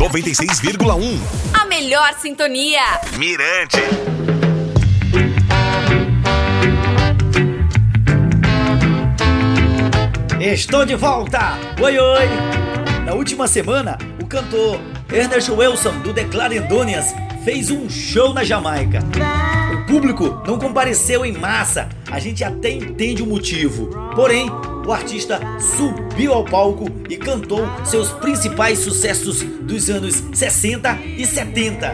96,1. A melhor sintonia. Mirante. Estou de volta! Oi, oi! Na última semana, o cantor Ernest Wilson, do The Clarendonians, fez um show na Jamaica. Público não compareceu em massa, a gente até entende o motivo. Porém, o artista subiu ao palco e cantou seus principais sucessos dos anos 60 e 70.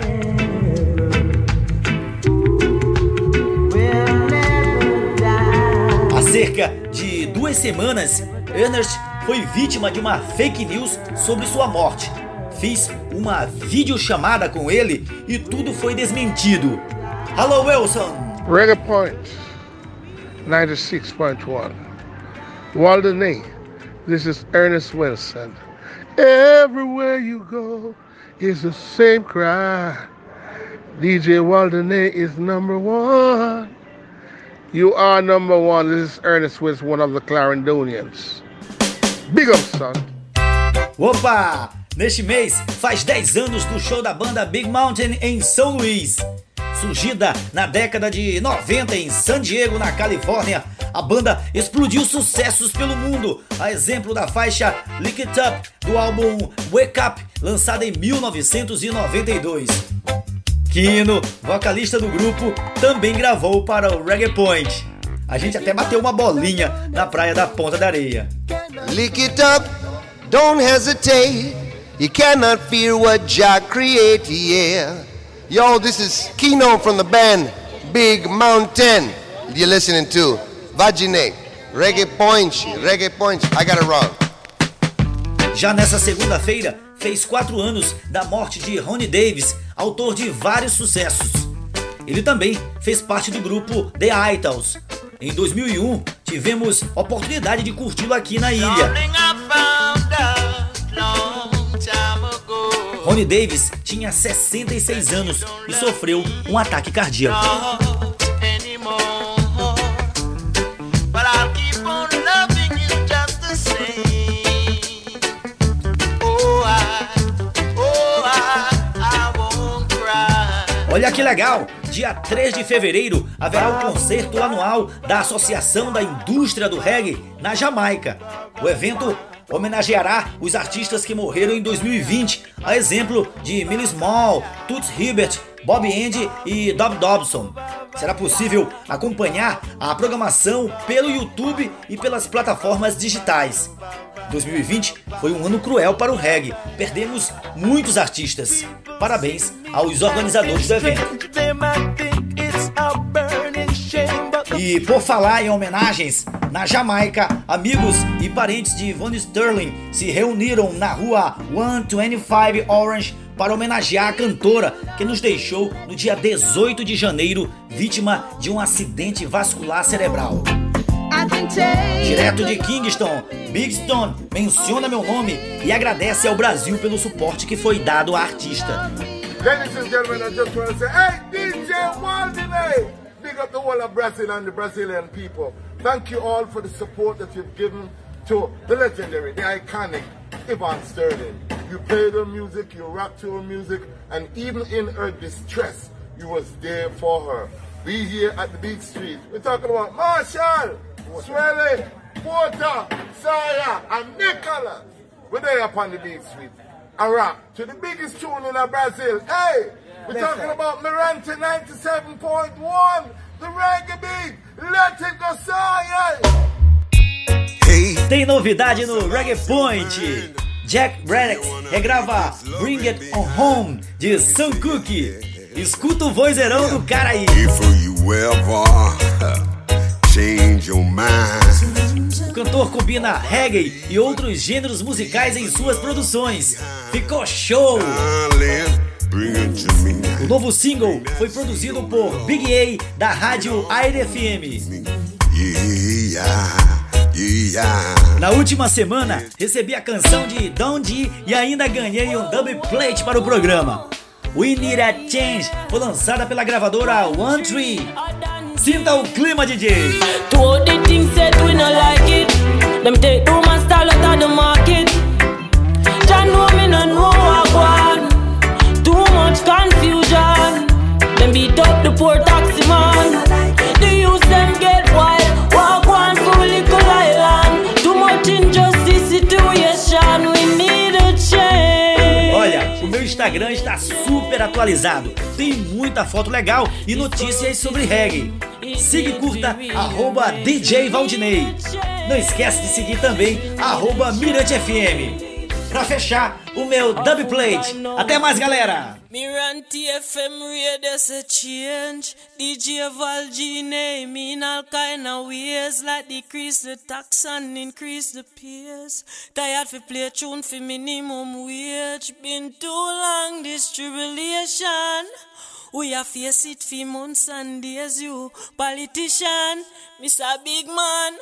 Há cerca de duas semanas, Ernest foi vítima de uma fake news sobre sua morte. Fiz uma videochamada com ele e tudo foi desmentido. Hello, Wilson! Reggae Point 96.1. Waldeney, this is Ernest Wilson. Everywhere you go is the same cry. DJ Waldeney is number one. You are number one. This is Ernest Wilson, one of the Clarendonians. Big up, son. Opa! Neste mês faz 10 anos do show da banda Big Mountain em São Luís. Surgida na década de 90 em San Diego, na Califórnia, a banda explodiu sucessos pelo mundo, a exemplo da faixa Lick It Up do álbum Wake Up, lançada em 1992. Kino, vocalista do grupo, também gravou para o Reggae Point. A gente até bateu uma bolinha na praia da Ponta da Areia. Lick it up, don't hesitate. You cannot fear what Jah create, yeah. Yo, this is Kino from the band Big Mountain. You're listening to Vagine, Reggae Point, Reggae Point. I got it wrong. Já nessa segunda-feira, fez quatro anos da morte de Ronnie Davis, autor de vários sucessos. Ele também fez parte do grupo The Idols. Em 2001, tivemos oportunidade de curti-lo aqui na ilha. Ronnie Davis tinha 66 anos e sofreu um ataque cardíaco. Olha que legal! Dia 3 de fevereiro haverá o concerto anual da Associação da Indústria do Reggae na Jamaica. O evento homenageará os artistas que morreram em 2020, a exemplo de Millie Small, Toots Hibbert, Bob Andy e Dob Dobson. Será possível acompanhar a programação pelo YouTube e pelas plataformas digitais. 2020 foi um ano cruel para o reggae, perdemos muitos artistas. Parabéns aos organizadores do evento. E por falar em homenagens, na Jamaica, amigos e parentes de Von Sterling se reuniram na rua 125 Orange para homenagear a cantora que nos deixou no dia 18 de janeiro, vítima de um acidente vascular cerebral. Direto de Kingston, Big Stone menciona meu nome e agradece ao Brasil pelo suporte que foi dado à artista. Ladies and gentlemen, I just want to say, hey, DJ Waldeney! Big up the whole of Brazil and the Brazilian people. Thank you all for the support that you've given to the legendary, the iconic Yvonne Sterling. You played her music, you rocked to her music, and even in her distress, you was there for her. We here at the Big Street, we're talking about Marshall, Swelly, Porter, Sawyer, and Nicholas. We're there up on the Big Street. And rock to the biggest tune in Brazil. Hey, we're talking about Mirante 97.1, the reggae beat. Let it go, Sawyer! Tem novidade no Reggae Point. Jack Braddock regrava Bring It On Home de Sam Cooke. Escuta o vozeirão do cara aí. If you ever change your mind. O cantor combina reggae e outros gêneros musicais em suas produções. Ficou show! O novo single foi produzido por Big A da rádio Aire FM. Na última semana, recebi a canção de Don D e ainda ganhei um double plate para o programa. We Need a Change foi lançada pela gravadora One Tree. Sinta o clima, DJ! To all the things said we no like it. Them take style out of the market. Instagram está super atualizado. Tem muita foto legal e notícias sobre reggae. Siga e curta arroba DJ Valdinei. Não esquece de seguir também arroba Mirante FM. Pra fechar, o meu dub plate. Até mais, galera! Mirante FM radio say change. DJ Valgine mean all kind of ways like decrease the tax and increase the peers. Tired fi play tune for minimum wage. Been too long this tribulation. We have face it for months and days. You politician, Mr. Big Man.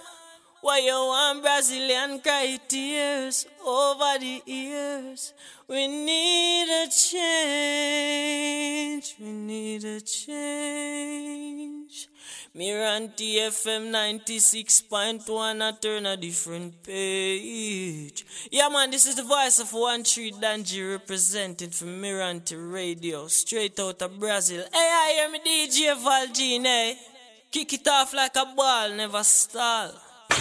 Why you want Brazilian cry tears over the years? We need a change. We need a change. Miranti FM 96.1, I turn a different page. Yeah, man, this is the voice of One Tree Danji representing for Miranti Radio, straight out of Brazil. Hey, I me DJ Valgine. Kick it off like a ball, never stall.